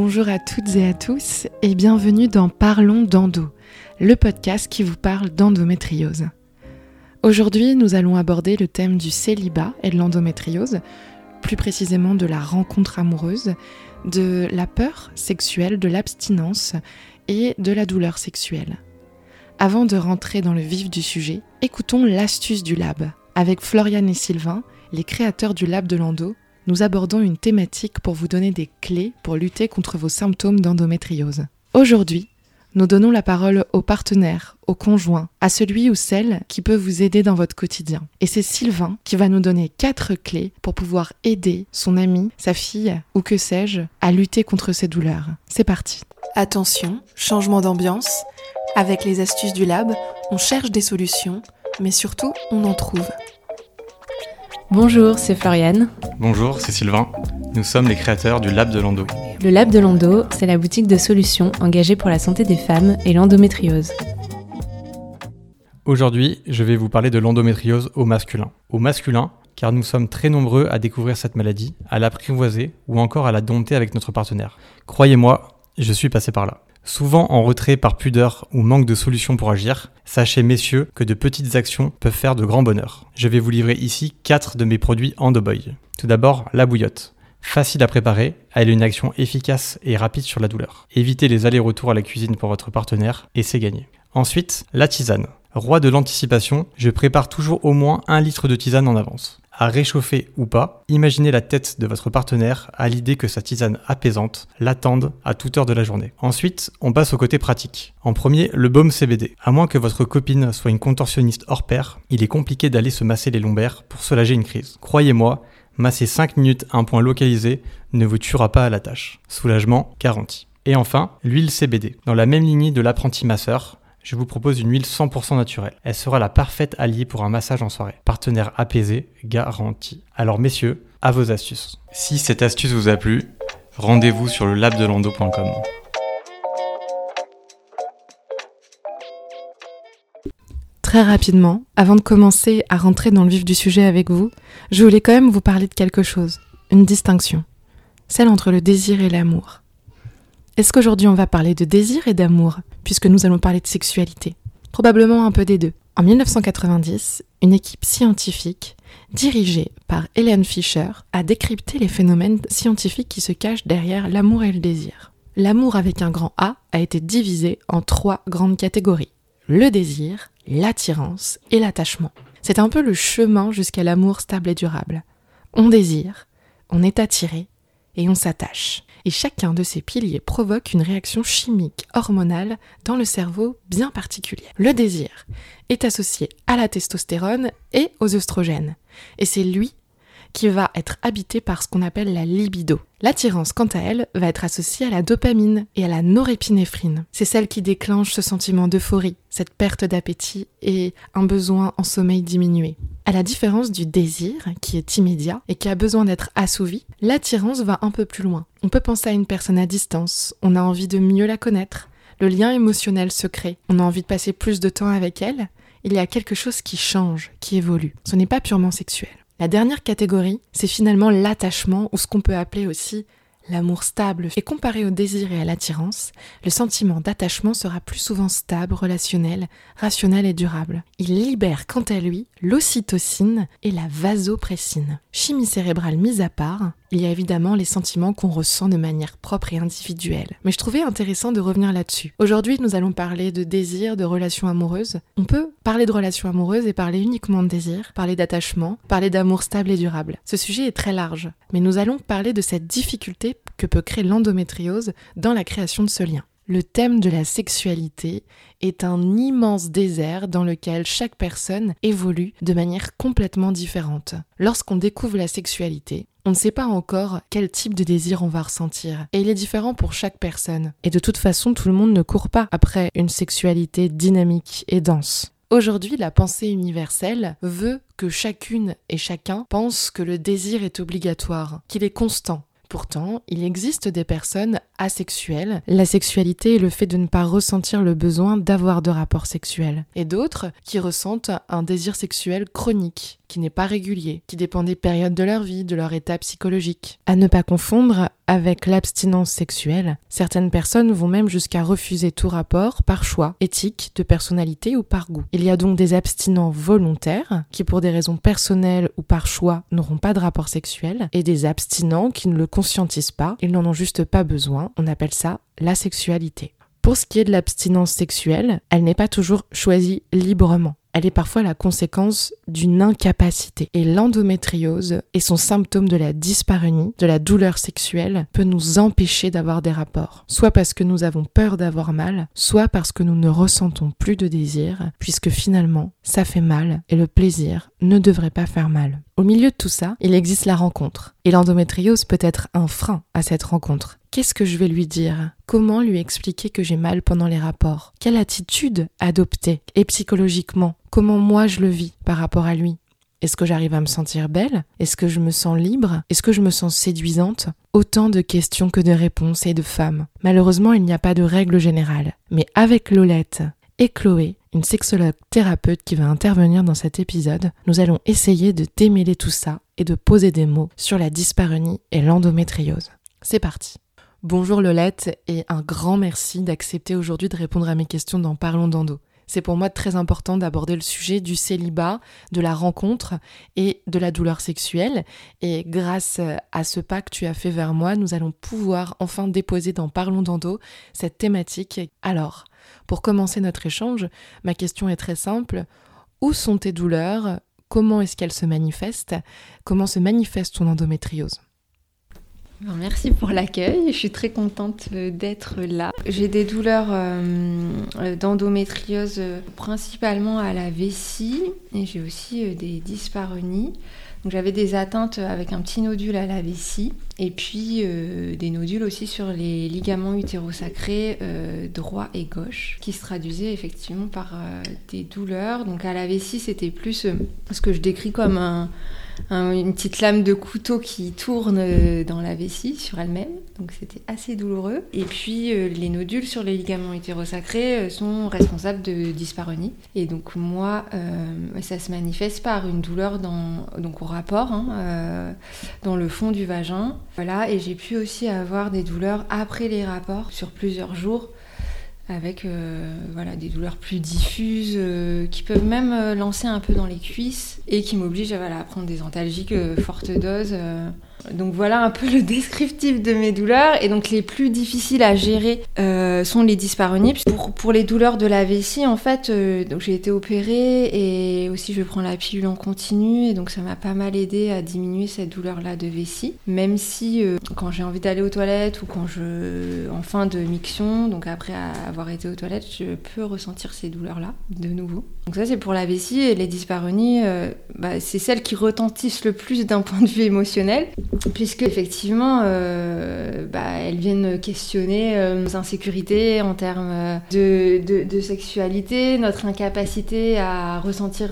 bonjour à toutes et à tous et bienvenue dans Parlons d'endo, le podcast qui vous parle d'endométriose. Aujourd'hui, nous allons aborder le thème du célibat et de l'endométriose, plus précisément de la rencontre amoureuse, de la peur sexuelle, de l'abstinence et de la douleur sexuelle. Avant de rentrer dans le vif du sujet, écoutons l'astuce du lab. Avec Florian et Sylvain, les créateurs du lab de l'endo, nous abordons une thématique pour vous donner des clés pour lutter contre vos symptômes d'endométriose. Aujourd'hui, nous donnons la parole au partenaire, au conjoint, à celui ou celle qui peut vous aider dans votre quotidien. Et c'est Sylvain qui va nous donner quatre clés pour pouvoir aider son ami, sa fille ou que sais-je à lutter contre ces douleurs. C'est parti. Attention, changement d'ambiance. Avec les astuces du lab, on cherche des solutions, mais surtout on en trouve. Bonjour, c'est Floriane. Bonjour, c'est Sylvain. Nous sommes les créateurs du Lab de Lando. Le Lab de Lando, c'est la boutique de solutions engagée pour la santé des femmes et l'endométriose. Aujourd'hui, je vais vous parler de l'endométriose au masculin. Au masculin, car nous sommes très nombreux à découvrir cette maladie, à l'apprivoiser ou encore à la dompter avec notre partenaire. Croyez-moi, je suis passé par là. Souvent en retrait par pudeur ou manque de solution pour agir, sachez messieurs que de petites actions peuvent faire de grands bonheurs. Je vais vous livrer ici 4 de mes produits Endoboy. Tout d'abord, la bouillotte. Facile à préparer, elle a une action efficace et rapide sur la douleur. Évitez les allers-retours à la cuisine pour votre partenaire et c'est gagné. Ensuite, la tisane. Roi de l'anticipation, je prépare toujours au moins un litre de tisane en avance à réchauffer ou pas, imaginez la tête de votre partenaire à l'idée que sa tisane apaisante l'attende à toute heure de la journée. Ensuite, on passe au côté pratique. En premier, le baume CBD. À moins que votre copine soit une contorsionniste hors pair, il est compliqué d'aller se masser les lombaires pour soulager une crise. Croyez-moi, masser 5 minutes un point localisé ne vous tuera pas à la tâche. Soulagement garanti. Et enfin, l'huile CBD. Dans la même lignée de l'apprenti masseur, je vous propose une huile 100% naturelle. Elle sera la parfaite alliée pour un massage en soirée. Partenaire apaisé, garanti. Alors messieurs, à vos astuces. Si cette astuce vous a plu, rendez-vous sur le labdelando.com. Très rapidement, avant de commencer à rentrer dans le vif du sujet avec vous, je voulais quand même vous parler de quelque chose, une distinction, celle entre le désir et l'amour. Est-ce qu'aujourd'hui on va parler de désir et d'amour, puisque nous allons parler de sexualité? Probablement un peu des deux. En 1990, une équipe scientifique, dirigée par Helen Fisher, a décrypté les phénomènes scientifiques qui se cachent derrière l'amour et le désir. L'amour avec un grand A a été divisé en trois grandes catégories. Le désir, l'attirance et l'attachement. C'est un peu le chemin jusqu'à l'amour stable et durable. On désire, on est attiré et on s'attache et chacun de ces piliers provoque une réaction chimique hormonale dans le cerveau bien particulière. Le désir est associé à la testostérone et aux œstrogènes, et c'est lui qui va être habité par ce qu'on appelle la libido. L'attirance, quant à elle, va être associée à la dopamine et à la norépinéphrine. C'est celle qui déclenche ce sentiment d'euphorie, cette perte d'appétit et un besoin en sommeil diminué. À la différence du désir, qui est immédiat et qui a besoin d'être assouvi, l'attirance va un peu plus loin. On peut penser à une personne à distance, on a envie de mieux la connaître, le lien émotionnel se crée, on a envie de passer plus de temps avec elle, il y a quelque chose qui change, qui évolue. Ce n'est pas purement sexuel. La dernière catégorie, c'est finalement l'attachement, ou ce qu'on peut appeler aussi l'amour stable. Et comparé au désir et à l'attirance, le sentiment d'attachement sera plus souvent stable, relationnel, rationnel et durable. Il libère quant à lui l'ocytocine et la vasopressine. Chimie cérébrale mise à part, il y a évidemment les sentiments qu'on ressent de manière propre et individuelle. Mais je trouvais intéressant de revenir là-dessus. Aujourd'hui, nous allons parler de désir, de relations amoureuses. On peut parler de relations amoureuses et parler uniquement de désir, parler d'attachement, parler d'amour stable et durable. Ce sujet est très large, mais nous allons parler de cette difficulté que peut créer l'endométriose dans la création de ce lien. Le thème de la sexualité est un immense désert dans lequel chaque personne évolue de manière complètement différente. Lorsqu'on découvre la sexualité, on ne sait pas encore quel type de désir on va ressentir. Et il est différent pour chaque personne. Et de toute façon, tout le monde ne court pas après une sexualité dynamique et dense. Aujourd'hui, la pensée universelle veut que chacune et chacun pense que le désir est obligatoire, qu'il est constant. Pourtant, il existe des personnes asexuels, la sexualité est le fait de ne pas ressentir le besoin d'avoir de rapports sexuels, et d'autres qui ressentent un désir sexuel chronique, qui n'est pas régulier, qui dépend des périodes de leur vie, de leur état psychologique. À ne pas confondre avec l'abstinence sexuelle, certaines personnes vont même jusqu'à refuser tout rapport par choix, éthique, de personnalité ou par goût. Il y a donc des abstinents volontaires qui pour des raisons personnelles ou par choix n'auront pas de rapport sexuel et des abstinents qui ne le conscientisent pas, ils n'en ont juste pas besoin, on appelle ça la sexualité. Pour ce qui est de l'abstinence sexuelle, elle n'est pas toujours choisie librement elle est parfois la conséquence d'une incapacité. Et l'endométriose et son symptôme de la dyspareunie, de la douleur sexuelle, peut nous empêcher d'avoir des rapports. Soit parce que nous avons peur d'avoir mal, soit parce que nous ne ressentons plus de désir, puisque finalement, ça fait mal et le plaisir ne devrait pas faire mal. Au milieu de tout ça, il existe la rencontre. Et l'endométriose peut être un frein à cette rencontre. Qu'est-ce que je vais lui dire? Comment lui expliquer que j'ai mal pendant les rapports? Quelle attitude adopter Et psychologiquement, comment moi je le vis par rapport à lui? Est-ce que j'arrive à me sentir belle? Est-ce que je me sens libre? Est-ce que je me sens séduisante? Autant de questions que de réponses et de femmes. Malheureusement, il n'y a pas de règle générale. Mais avec Lolette et Chloé, une sexologue thérapeute qui va intervenir dans cet épisode, nous allons essayer de démêler tout ça et de poser des mots sur la dyspareunie et l'endométriose. C'est parti. Bonjour Lolette et un grand merci d'accepter aujourd'hui de répondre à mes questions dans Parlons d'Endo. C'est pour moi très important d'aborder le sujet du célibat, de la rencontre et de la douleur sexuelle. Et grâce à ce pas que tu as fait vers moi, nous allons pouvoir enfin déposer dans Parlons d'Endo cette thématique. Alors, pour commencer notre échange, ma question est très simple. Où sont tes douleurs? Comment est-ce qu'elles se manifestent? Comment se manifeste ton endométriose? Merci pour l'accueil, je suis très contente euh, d'être là. J'ai des douleurs euh, d'endométriose euh, principalement à la vessie et j'ai aussi des dyspareunies. Donc j'avais des atteintes avec un petit nodule à la vessie et puis des nodules aussi sur les ligaments utérosacrés droit et gauche qui se traduisaient effectivement par des douleurs. Donc à la vessie c'était plus ce que je décris comme un une petite lame de couteau qui tourne euh, dans la vessie sur elle-même. Donc c'était assez douloureux. Et puis euh, les nodules sur les ligaments hétérosacrés euh, sont responsables de dyspareunie. Et donc moi, ça se manifeste par une douleur donc au rapport, hein, dans le fond du vagin. Voilà. Et j'ai pu aussi avoir des douleurs après les rapports sur plusieurs jours avec euh, voilà, des douleurs plus diffuses euh, qui peuvent même euh, lancer un peu dans les cuisses et qui m'obligent à prendre des antalgiques forte dose donc voilà un peu le descriptif de mes douleurs. Et donc les plus difficiles à gérer euh, sont les dyspareunies. Pour, les douleurs de la vessie, en fait, euh, j'ai été opérée et aussi je prends la pilule en continu. Et donc ça m'a pas mal aidé à diminuer cette douleur-là de vessie. Même si euh, quand j'ai envie d'aller aux toilettes ou quand je. en fin de miction, donc après avoir été aux toilettes, je peux ressentir ces douleurs-là de nouveau. Donc ça c'est pour la vessie et les dyspareunies, bah, c'est celles qui retentissent le plus d'un point de vue émotionnel puisque effectivement, euh, bah, elles viennent questionner euh, nos insécurités en termes euh, de, sexualité, notre incapacité à ressentir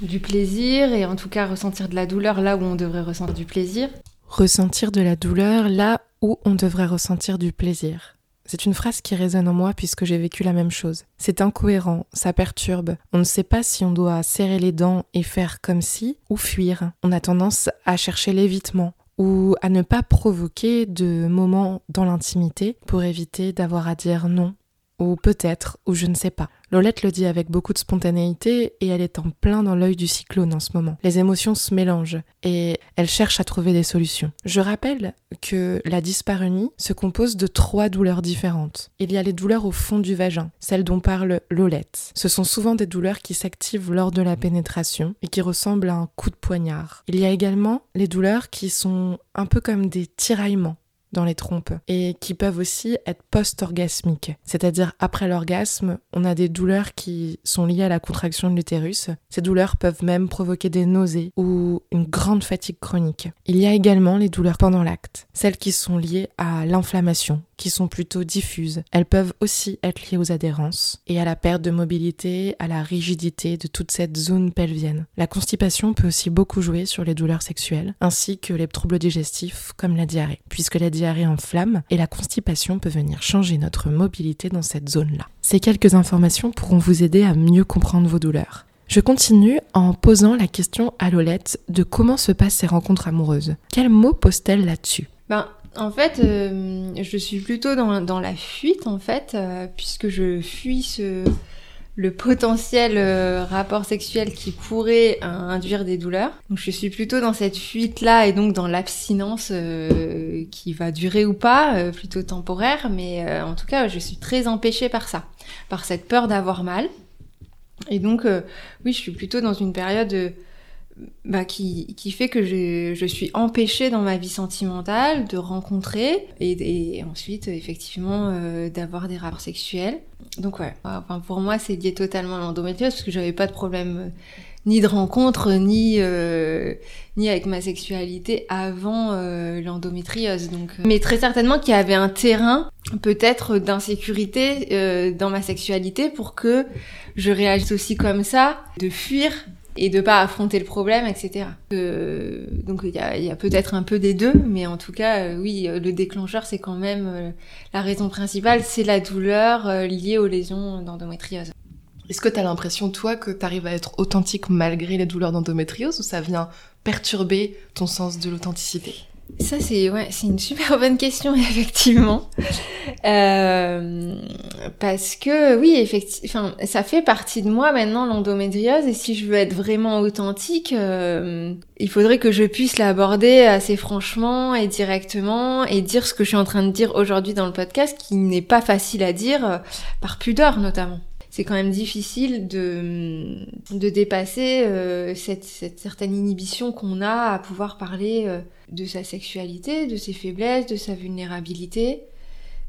du plaisir et en tout cas ressentir de la douleur là où on devrait ressentir du plaisir. Ressentir de la douleur là où on devrait ressentir du plaisir. C'est une phrase qui résonne en moi puisque j'ai vécu la même chose. C'est incohérent, ça perturbe. On ne sait pas si on doit serrer les dents et faire comme si ou fuir. On a tendance à chercher l'évitement ou à ne pas provoquer de moments dans l'intimité pour éviter d'avoir à dire non ou peut-être, ou je ne sais pas. Lolette le dit avec beaucoup de spontanéité et elle est en plein dans l'œil du cyclone en ce moment. Les émotions se mélangent et elle cherche à trouver des solutions. Je rappelle que la dyspareunie se compose de trois douleurs différentes. Il y a les douleurs au fond du vagin, celles dont parle Lolette. Ce sont souvent des douleurs qui s'activent lors de la pénétration et qui ressemblent à un coup de poignard. Il y a également les douleurs qui sont un peu comme des tiraillements dans les trompes et qui peuvent aussi être post-orgasmiques. C'est-à-dire après l'orgasme, on a des douleurs qui sont liées à la contraction de l'utérus. Ces douleurs peuvent même provoquer des nausées ou une grande fatigue chronique. Il y a également les douleurs pendant l'acte, celles qui sont liées à l'inflammation, qui sont plutôt diffuses. Elles peuvent aussi être liées aux adhérences et à la perte de mobilité, à la rigidité de toute cette zone pelvienne. La constipation peut aussi beaucoup jouer sur les douleurs sexuelles, ainsi que les troubles digestifs comme la diarrhée, puisque la diarrhée enflamme et la constipation peut venir changer notre mobilité dans cette zone-là. Ces quelques informations pourront vous aider à mieux comprendre vos douleurs. Je continue en posant la question à Lolette de comment se passent ces rencontres amoureuses. Quels mots pose-t-elle là-dessus? Ben, en fait, euh, je suis plutôt dans, la fuite, en fait, euh, puisque je fuis ce, le potentiel euh, rapport sexuel qui pourrait induire des douleurs. Donc je suis plutôt dans cette fuite-là et donc dans l'abstinence qui va durer ou pas, plutôt temporaire, mais en tout cas, je suis très empêchée par ça, par cette peur d'avoir mal. Et donc, oui, je suis plutôt dans une période bah, qui, qui, fait que je, je, suis empêchée dans ma vie sentimentale de rencontrer et, et ensuite effectivement euh, d'avoir des rapports sexuels. Donc ouais, enfin, pour moi c'est lié totalement à l'endométriose parce que j'avais pas de problème euh, ni de rencontre ni euh, ni avec ma sexualité avant euh, l'endométriose. Donc, euh, mais très certainement qu'il y avait un terrain peut-être d'insécurité dans ma sexualité pour que je réagisse aussi comme ça, de fuir et de pas affronter le problème, etc. Euh, donc il y a, y a peut-être un peu des deux, mais en tout cas, euh, oui, le déclencheur, c'est quand même euh, la raison principale, c'est la douleur euh, liée aux lésions d'endométriose. Est-ce que tu as l'impression, toi, que tu arrives à être authentique malgré les douleurs d'endométriose ou ça vient perturber ton sens de l'authenticité? Ça, c'est ouais, une super bonne question, effectivement. Euh, parce que, oui, effectivement, ça fait partie de moi maintenant, l'endométriose, et si je veux être vraiment authentique, euh, il faudrait que je puisse l'aborder assez franchement et directement, et dire ce que je suis en train de dire aujourd'hui dans le podcast, qui n'est pas facile à dire, euh, par pudeur notamment c'est quand même difficile de, de dépasser euh, cette, cette, certaine inhibition qu'on a à pouvoir parler euh, de sa sexualité, de ses faiblesses, de sa vulnérabilité.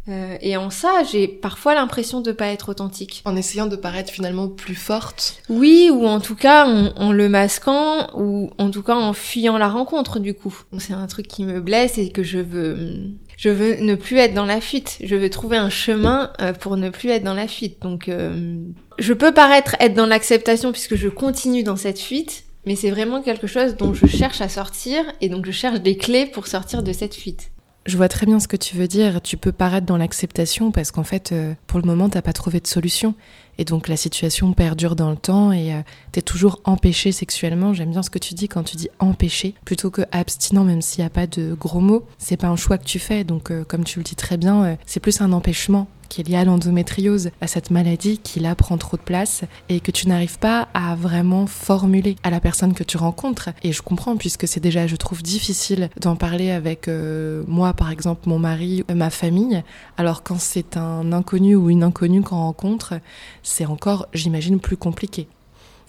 Euh, et en ça, j'ai parfois l'impression de pas être authentique. En essayant de paraître finalement plus forte. Oui, ou en tout cas en, en le masquant, ou en tout cas en fuyant la rencontre du coup. C'est un truc qui me blesse et que je veux, je veux ne plus être dans la fuite. Je veux trouver un chemin euh, pour ne plus être dans la fuite. Donc, euh, je peux paraître être dans l'acceptation puisque je continue dans cette fuite, mais c'est vraiment quelque chose dont je cherche à sortir et donc je cherche des clés pour sortir de cette fuite. Je vois très bien ce que tu veux dire. Tu peux paraître dans l'acceptation parce qu'en fait, euh, pour le moment, t'as pas trouvé de solution. Et donc la situation perdure dans le temps et euh, t'es toujours empêché sexuellement. J'aime bien ce que tu dis quand tu dis empêché plutôt que abstinent, même s'il n'y a pas de gros mots. C'est pas un choix que tu fais. Donc euh, comme tu le dis très bien, euh, c'est plus un empêchement qui est lié à l'endométriose, à cette maladie qui là prend trop de place et que tu n'arrives pas à vraiment formuler à la personne que tu rencontres. Et je comprends puisque c'est déjà, je trouve, difficile d'en parler avec euh, moi, par exemple, mon mari, ma famille. Alors quand c'est un inconnu ou une inconnue qu'on rencontre, c'est encore, j'imagine, plus compliqué.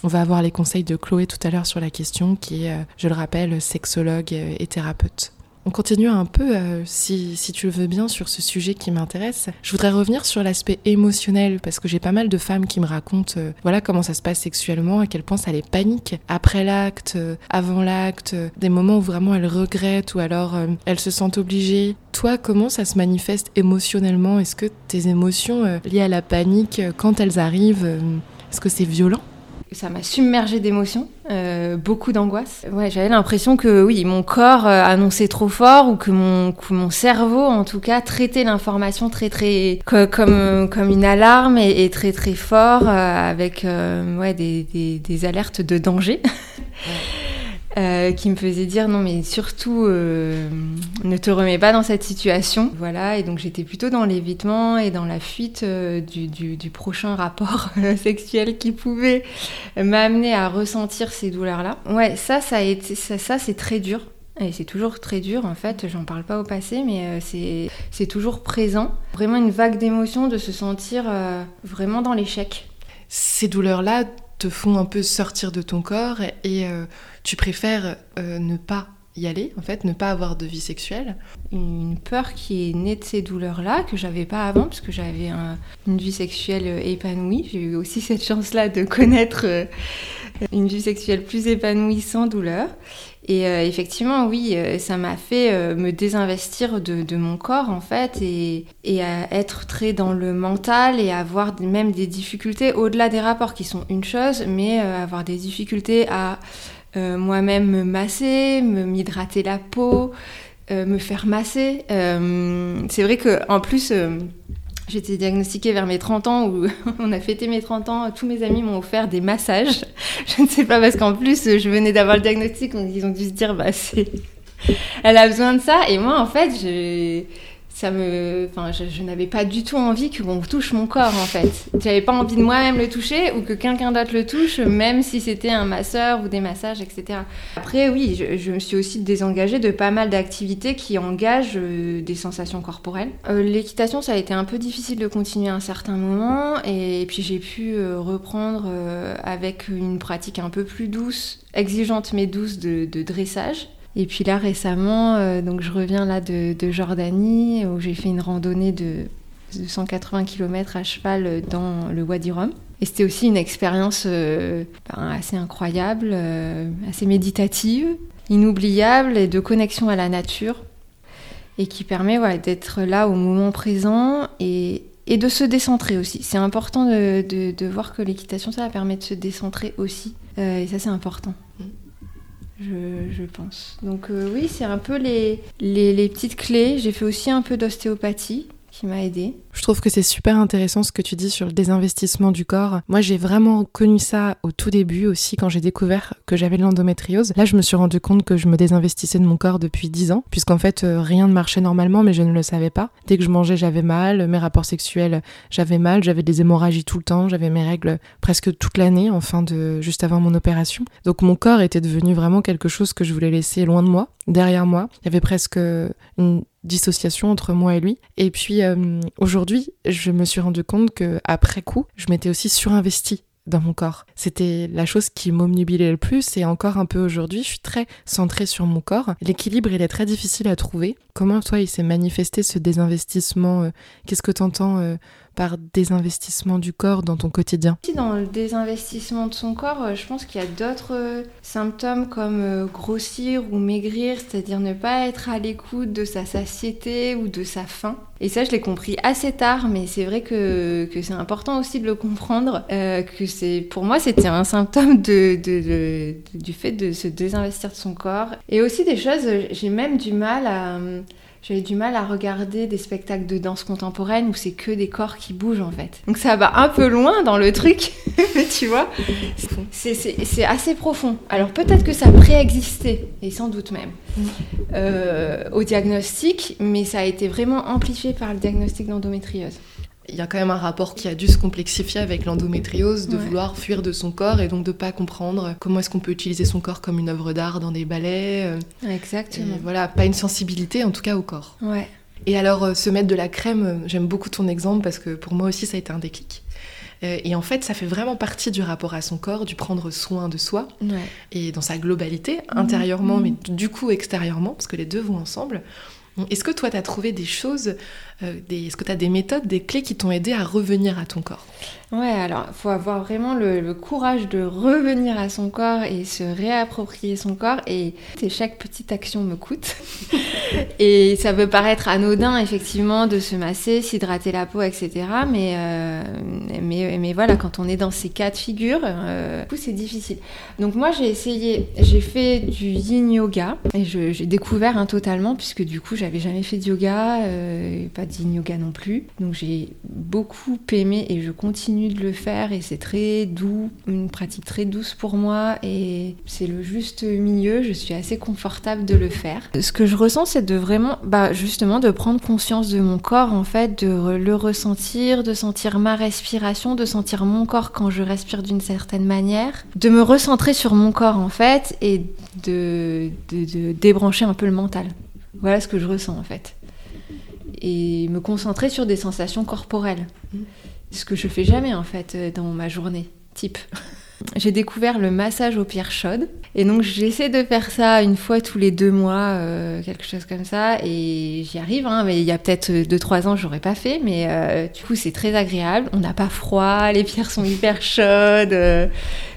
On va avoir les conseils de Chloé tout à l'heure sur la question, qui est, je le rappelle, sexologue et thérapeute. On continue un peu, euh, si, si, tu le veux bien, sur ce sujet qui m'intéresse. Je voudrais revenir sur l'aspect émotionnel, parce que j'ai pas mal de femmes qui me racontent euh, voilà comment ça se passe sexuellement, à quel point ça les panique. Après l'acte, euh, avant l'acte, des moments où vraiment elles regrettent ou alors elles se sentent obligées. Toi, comment ça se manifeste émotionnellement? Est-ce que tes émotions liées à la panique, quand elles arrivent, est-ce que c'est violent? Ça m'a submergée d'émotions, euh, beaucoup d'angoisse. Ouais, j'avais l'impression que oui, mon corps euh, annonçait trop fort ou que mon, que mon cerveau, en tout cas, traitait l'information très très comme comme une alarme et, et très très fort euh, avec euh, ouais des, des, des, alertes de danger. Ouais. Euh, qui me faisait dire non mais surtout euh, ne te remets pas dans cette situation voilà et donc j'étais plutôt dans l'évitement et dans la fuite euh, du, prochain rapport sexuel qui pouvait m'amener à ressentir ces douleurs là ouais ça ça a été ça, c'est très dur et c'est toujours très dur en fait, j'en parle pas au passé, mais euh, c'est toujours présent. Vraiment une vague d'émotions de se sentir vraiment dans l'échec. Ces douleurs-là, te font un peu sortir de ton corps et euh, tu préfères euh, ne pas y aller, en fait, ne pas avoir de vie sexuelle. Une peur qui est née de ces douleurs-là, que j'avais pas avant, parce que j'avais un, une vie sexuelle épanouie. J'ai eu aussi cette chance-là de connaître euh, une vie sexuelle plus épanouie sans douleur. Et euh, effectivement, oui, euh, ça m'a fait euh, me désinvestir de, mon corps, en fait, et, et à être très dans le mental et avoir même des difficultés au-delà des rapports qui sont une chose, mais avoir des difficultés à moi-même me masser, me m'hydrater la peau, me faire masser. c'est vrai que en plus J'étais diagnostiquée vers mes 30 ans où on a fêté mes 30 ans. Tous mes amis m'ont offert des massages. Je ne sais pas parce qu'en plus, je venais d'avoir le diagnostic. Donc ils ont dû se dire, bah, c'est. Elle a besoin de ça. Et moi, en fait, j'ai ça me, enfin, je, n'avais pas du tout envie qu'on touche mon corps en fait. J'avais pas envie de moi-même le toucher ou que quelqu'un d'autre le touche, même si c'était un masseur ou des massages, etc. Après, oui, je, me suis aussi désengagée de pas mal d'activités qui engagent euh, des sensations corporelles. Euh, l'équitation, ça a été un peu difficile de continuer à un certain moment, et, puis j'ai pu euh, reprendre avec une pratique un peu plus douce, exigeante mais douce de dressage. Et puis là récemment, euh, donc je reviens là de, Jordanie où j'ai fait une randonnée de, 180 km à cheval dans le Wadi Rum. Et c'était aussi une expérience euh, ben, assez incroyable, euh, assez méditative, inoubliable et de connexion à la nature. Et qui permet d'être là au moment présent et, de se décentrer aussi. C'est important de, voir que l'équitation, ça permet de se décentrer aussi. et ça, c'est important je, pense. Donc euh, oui, c'est un peu les, les, les petites clés. J'ai fait aussi un peu d'ostéopathie m'a aidé. Je trouve que c'est super intéressant ce que tu dis sur le désinvestissement du corps. Moi, j'ai vraiment connu ça au tout début aussi quand j'ai découvert que j'avais l'endométriose. Là, je me suis rendu compte que je me désinvestissais de mon corps depuis 10 ans, puisqu'en fait, euh, rien ne marchait normalement, mais je ne le savais pas. Dès que je mangeais, j'avais mal. Mes rapports sexuels, j'avais mal. J'avais des hémorragies tout le temps. J'avais mes règles presque toute l'année, enfin, de, juste avant mon opération. Donc, mon corps était devenu vraiment quelque chose que je voulais laisser loin de moi, derrière moi. Il y avait presque une dissociation entre moi et lui. Et puis euh, aujourd'hui, je me suis rendu compte que après coup, je m'étais aussi surinvestie dans mon corps. C'était la chose qui m'omnubilait le plus et encore un peu aujourd'hui, je suis très centrée sur mon corps. L'équilibre, il est très difficile à trouver. Comment toi, il s'est manifesté ce désinvestissement euh, Qu'est-ce que tu entends euh, par désinvestissement du corps dans ton quotidien? Dans le désinvestissement de son corps, euh, je pense qu'il y a d'autres euh, symptômes comme euh, grossir ou maigrir, c'est-à-dire ne pas être à l'écoute de sa satiété ou de sa faim. Et ça, je l'ai compris assez tard, mais c'est vrai que, que c'est important aussi de le comprendre. que c'est, pour moi, c'était un symptôme de, du fait de se désinvestir de son corps. Et aussi des choses, j'ai même du mal à j'avais du mal à regarder des spectacles de danse contemporaine où c'est que des corps qui bougent en fait. Donc ça va un peu loin dans le truc, tu vois. C'est assez profond. Alors peut-être que ça préexistait, et sans doute même, euh, au diagnostic, mais ça a été vraiment amplifié par le diagnostic d'endométriose il y a quand même un rapport qui a dû se complexifier avec l'endométriose, de vouloir fuir de son corps et donc de pas comprendre comment est-ce qu'on peut utiliser son corps comme une œuvre d'art dans des ballets. Euh, Exactement. voilà, pas une sensibilité en tout cas au corps. Ouais. Et alors euh, se mettre de la crème, euh, j'aime beaucoup ton exemple parce que pour moi aussi ça a été un déclic. Et en fait, ça fait vraiment partie du rapport à son corps, du prendre soin de soi, ouais. et dans sa globalité, intérieurement, mais du coup extérieurement, parce que les deux vont ensemble. Est-ce que toi, tu as trouvé des choses, est-ce que tu as des méthodes, des clés qui t'ont aidé à revenir à ton corps? Ouais, alors il faut avoir vraiment le, courage de revenir à son corps et se réapproprier son corps. Et, chaque petite action me coûte. et ça peut paraître anodin, effectivement, de se masser, s'hydrater la peau, etc. Mais, euh, mais, mais, voilà, quand on est dans ces cas de figure, euh, c'est difficile. Donc moi, j'ai essayé, j'ai fait du yin yoga et j'ai découvert un totalement, puisque du coup, j'avais jamais fait de yoga, euh, pas yin yoga non plus. Donc j'ai beaucoup aimé et je continue de le faire et c'est très doux, une pratique très douce pour moi et c'est le juste milieu, je suis assez confortable de le faire. Ce que je ressens c'est de vraiment, bah justement de prendre conscience de mon corps en fait, de le ressentir, de sentir ma respiration, de sentir mon corps quand je respire d'une certaine manière, de me recentrer sur mon corps en fait et de, de débrancher un peu le mental. Voilà ce que je ressens en fait et me concentrer sur des sensations corporelles. Mmh ce que je fais jamais en fait euh, dans ma journée. type. J'ai découvert le massage aux pierres chaudes. Et donc j'essaie de faire ça une fois tous les deux mois, euh, quelque chose comme ça. Et j'y arrive, hein, mais il y a peut-être deux, trois ans, j'aurais pas fait. Mais euh, du coup, c'est très agréable. On n'a pas froid, les pierres sont hyper chaudes. euh.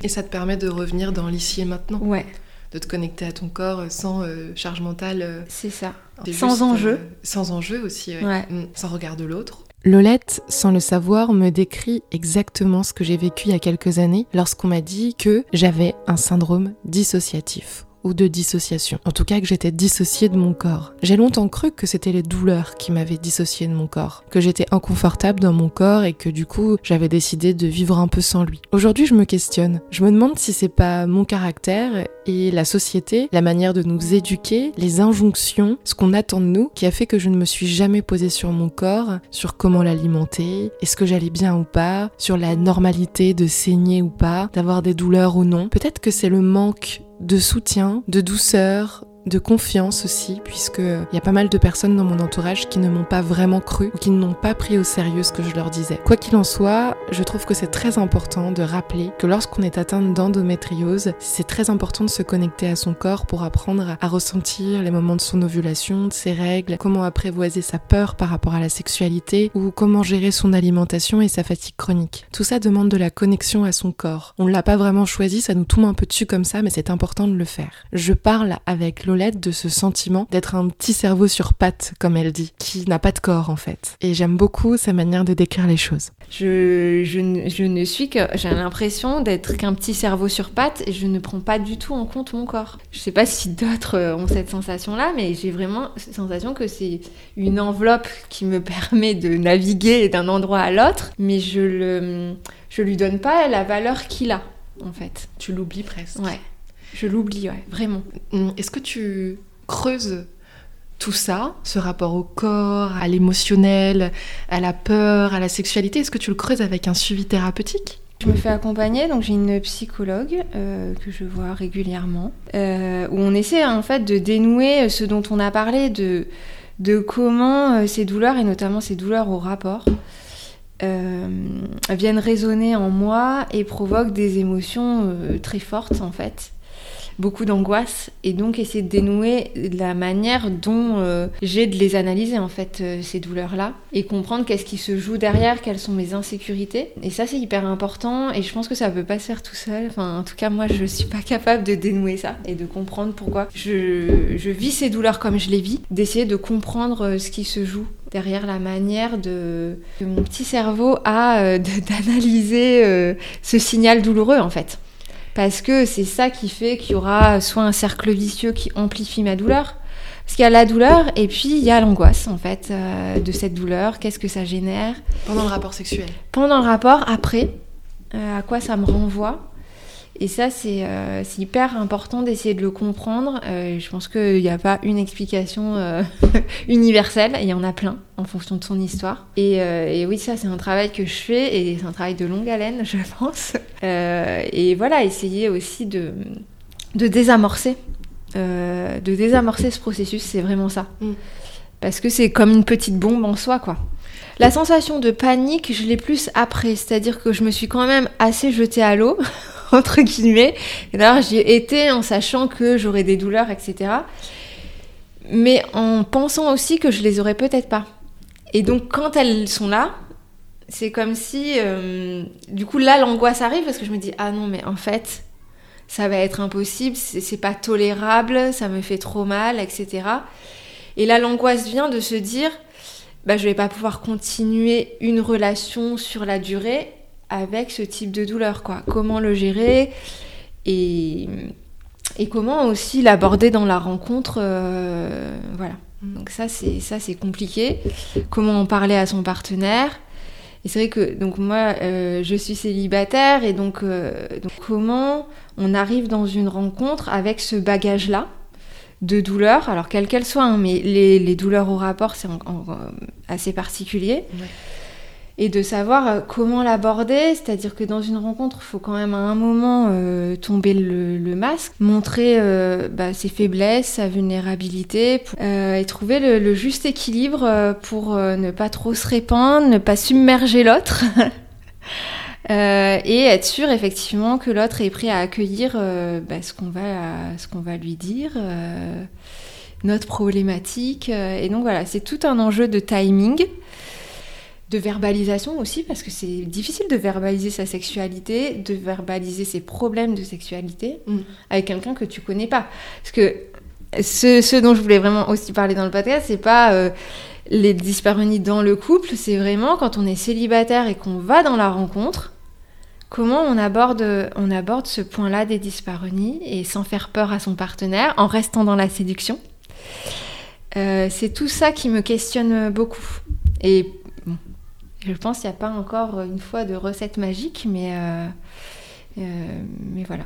Et ça te permet de revenir dans l'ici et maintenant, Ouais, de te connecter à ton corps sans euh, charge mentale. euh, c'est ça. Sans juste, enjeu. euh, sans enjeu aussi, ouais. Ouais. Mm, sans regard de l'autre. Lolette, sans le savoir, me décrit exactement ce que j'ai vécu il y a quelques années lorsqu'on m'a dit que j'avais un syndrome dissociatif ou de dissociation. En tout cas, que j'étais dissociée de mon corps. J'ai longtemps cru que c'était les douleurs qui m'avaient dissociée de mon corps, que j'étais inconfortable dans mon corps et que du coup, j'avais décidé de vivre un peu sans lui. Aujourd'hui, je me questionne. Je me demande si c'est pas mon caractère et la société, la manière de nous éduquer, les injonctions, ce qu'on attend de nous, qui a fait que je ne me suis jamais posée sur mon corps, sur comment l'alimenter, est-ce que j'allais bien ou pas, sur la normalité de saigner ou pas, d'avoir des douleurs ou non. Peut-être que c'est le manque de soutien, de douceur, de confiance aussi, puisque il y a pas mal de personnes dans mon entourage qui ne m'ont pas vraiment cru ou qui n'ont pas pris au sérieux ce que je leur disais. Quoi qu'il en soit, je trouve que c'est très important de rappeler que lorsqu'on est atteinte d'endométriose, c'est très important de se connecter à son corps pour apprendre à ressentir les moments de son ovulation, de ses règles, comment apprivoiser sa peur par rapport à la sexualité ou comment gérer son alimentation et sa fatigue chronique. Tout ça demande de la connexion à son corps. On ne l'a pas vraiment choisi, ça nous tombe un peu dessus comme ça, mais c'est important de le faire. Je parle avec Lolette de ce sentiment d'être un petit cerveau sur pattes, comme elle dit, qui n'a pas de corps en fait. Et j'aime beaucoup sa manière de décrire les choses. Je, je, ne- je ne suis que. J'ai l'impression d'être qu'un petit cerveau sur pattes et je ne prends pas du tout en compte mon corps. Je sais pas si d'autres euh, ont cette sensation-là, mais j'ai vraiment cette sensation que c'est une enveloppe qui me permet de naviguer d'un endroit à l'autre, mais je le. Je lui donne pas la valeur qu'il a, en fait. Tu l'oublies presque. Ouais. Je l'oublie, ouais, vraiment. Mm, Est-ce que tu creuses tout ça, ce rapport au corps, à l'émotionnel, à la peur, à la sexualité? Est-ce que tu le creuses avec un suivi thérapeutique? Je me fais accompagner, donc j'ai une psychologue euh, que je vois régulièrement, euh, où on essaie en fait de dénouer ce dont on a parlé, de, de comment euh, ces douleurs, et notamment ces douleurs au rapport, euh, viennent résonner en moi et provoquent des émotions euh, très fortes en fait. Beaucoup d'angoisse et donc essayer de dénouer la manière dont euh, j'ai de les analyser en fait euh, ces douleurs là et comprendre qu'est-ce qui se joue derrière, quelles sont mes insécurités et ça c'est hyper important et je pense que ça peut pas se faire tout seul. Enfin en tout cas moi je suis pas capable de dénouer ça et de comprendre pourquoi je, je vis ces douleurs comme je les vis, d'essayer de comprendre euh, ce qui se joue derrière la manière de mon petit cerveau a d'analyser ce signal douloureux en fait. Parce que c'est ça qui fait qu'il y aura soit un cercle vicieux qui amplifie ma douleur, parce qu'il y a la douleur et puis il y a l'angoisse en fait euh, de cette douleur, qu'est-ce que ça génère? Pendant le rapport sexuel. Pendant le rapport, après, euh, à quoi ça me renvoie? Et ça, c'est euh, c'est hyper important d'essayer de le comprendre. Euh, je pense qu'il n'y a pas une explication euh, universelle, il y en a plein en fonction de son histoire. Et, et oui, ça, c'est un travail que je fais et c'est un travail de longue haleine, je pense. Et voilà, essayer aussi de, de désamorcer. de désamorcer ce processus, c'est vraiment ça. Mm. Parce que c'est comme une petite bombe en soi, quoi. La sensation de panique, je l'ai plus après, c'est-à-dire que je me suis quand même assez jetée à l'eau, entre guillemets. Et d'ailleurs, j'y ai été en sachant que j'aurais des douleurs, etc. Mais en pensant aussi que je les aurais peut-être pas. Et donc, quand elles sont là, c'est comme si, euh, du coup, là, l'angoisse arrive parce que je me dis, ah non, mais en fait, ça va être impossible, c'est pas tolérable, ça me fait trop mal, etc. Et là, l'angoisse vient de se dire, bah, je vais pas pouvoir continuer une relation sur la durée avec ce type de douleur, quoi. Comment le gérer et, et comment aussi l'aborder dans la rencontre, euh, voilà. Donc ça, c'est ça, c'est compliqué. Comment en parler à son partenaire Et c'est vrai que donc moi, euh, je suis célibataire et donc, euh, donc comment on arrive dans une rencontre avec ce bagage-là de douleur, alors quelle qu'elle soit, hein, mais les, les douleurs au rapport, c'est assez particulier. Ouais. Et de savoir euh, comment l'aborder, c'est-à-dire que dans une rencontre, il faut quand même à un moment euh, tomber le, masque, montrer euh, bah, ses faiblesses, sa vulnérabilité, et trouver le, juste équilibre pour ne pas trop se répandre, ne pas submerger l'autre. et être sûr effectivement que l'autre est prêt à accueillir bah, ce qu'on va, ce qu'on va lui dire, notre problématique. et donc voilà, c'est tout un enjeu de timing de verbalisation aussi, parce que c'est difficile de verbaliser sa sexualité, de verbaliser ses problèmes de sexualité mm. avec quelqu'un que tu connais pas. Parce que ce, dont je voulais vraiment aussi parler dans le podcast, c'est pas euh, les dyspareunies dans le couple, c'est vraiment quand on est célibataire et qu'on va dans la rencontre, comment on aborde, on aborde ce point-là des dyspareunies et sans faire peur à son partenaire, en restant dans la séduction. Euh, c'est tout ça qui me questionne beaucoup. Et je pense qu'il n'y a pas encore une fois de recette magique, mais, euh, euh, mais voilà.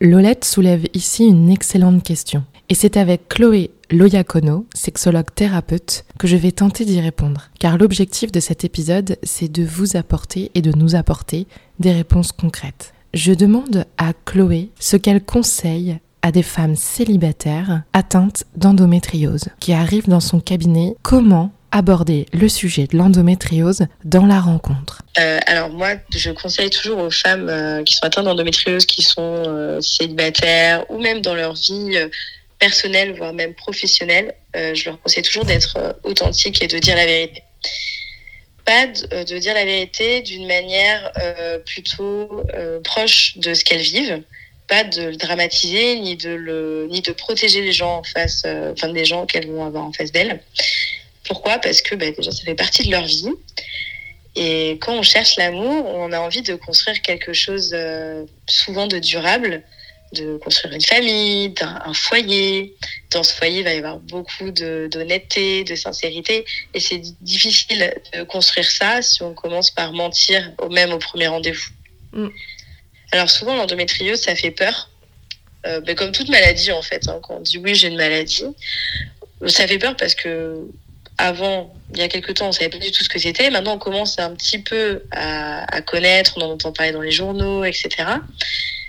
Lolette soulève ici une excellente question. Et c'est avec Chloé Loyakono, sexologue thérapeute, que je vais tenter d'y répondre. Car l'objectif de cet épisode, c'est de vous apporter et de nous apporter des réponses concrètes. Je demande à Chloé ce qu'elle conseille à des femmes célibataires atteintes d'endométriose qui arrivent dans son cabinet. Comment aborder le sujet de l'endométriose dans la rencontre. Euh, Alors moi, je conseille toujours aux femmes euh, qui sont atteintes d'endométriose, qui sont euh, célibataires ou même dans leur vie personnelle, voire même professionnelle, je leur conseille toujours d'être authentique et de dire la vérité. Pas de, dire la vérité d'une manière plutôt proche de ce qu'elles vivent, pas de le dramatiser ni de le ni de protéger les gens en face, enfin des gens qu'elles vont avoir en face d'elles pourquoi? Parce que bah, déjà, ça fait partie de leur vie. Et quand on cherche l'amour, on a envie de construire quelque chose euh, souvent de durable, de construire une famille, un, foyer. Dans ce foyer, il va y avoir beaucoup d'honnêteté, de, sincérité. Et c'est difficile de construire ça si on commence par mentir, au même au premier rendez-vous. Mm. Alors souvent, l'endométriose, ça fait peur. Euh, bah, comme toute maladie, en fait. Hein, quand on dit oui, j'ai une maladie, ça fait peur parce que avant, il y a quelques temps, on savait pas du tout ce que c'était. Maintenant, on commence un petit peu à, connaître, on en entend parler dans les journaux, etc.